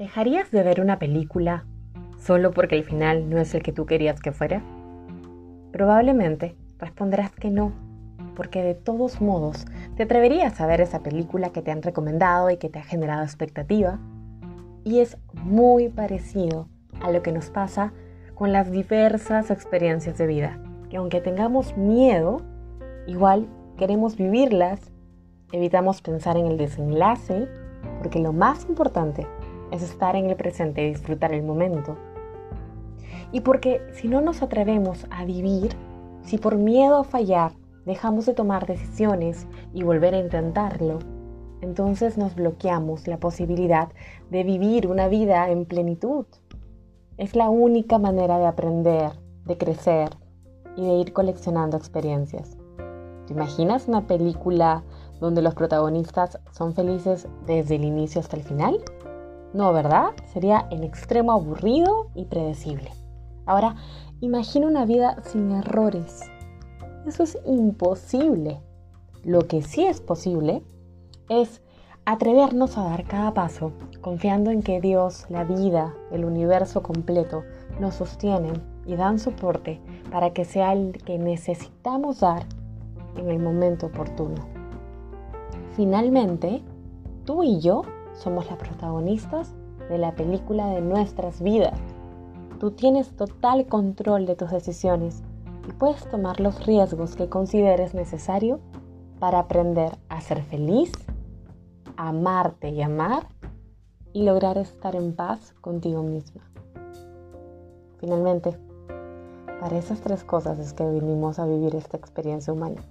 ¿Dejarías de ver una película solo porque el final no es el que tú querías que fuera? Probablemente responderás que no, porque de todos modos te atreverías a ver esa película que te han recomendado y que te ha generado expectativa. Y es muy parecido a lo que nos pasa con las diversas experiencias de vida, que aunque tengamos miedo, igual queremos vivirlas, evitamos pensar en el desenlace, porque lo más importante es estar en el presente y disfrutar el momento. Y porque si no nos atrevemos a vivir, si por miedo a fallar dejamos de tomar decisiones y volver a intentarlo, entonces nos bloqueamos la posibilidad de vivir una vida en plenitud. Es la única manera de aprender, de crecer y de ir coleccionando experiencias. ¿Te imaginas una película donde los protagonistas son felices desde el inicio hasta el final? No, ¿verdad? Sería en extremo aburrido y predecible. Ahora, imagina una vida sin errores. Eso es imposible. Lo que sí es posible es atrevernos a dar cada paso, confiando en que Dios, la vida, el universo completo, nos sostienen y dan soporte para que sea el que necesitamos dar en el momento oportuno. Finalmente, tú y yo somos las protagonistas de la película de nuestras vidas. Tú tienes total control de tus decisiones y puedes tomar los riesgos que consideres necesario para aprender a ser feliz, amarte y amar y lograr estar en paz contigo misma. Finalmente, para esas tres cosas es que vinimos a vivir esta experiencia humana.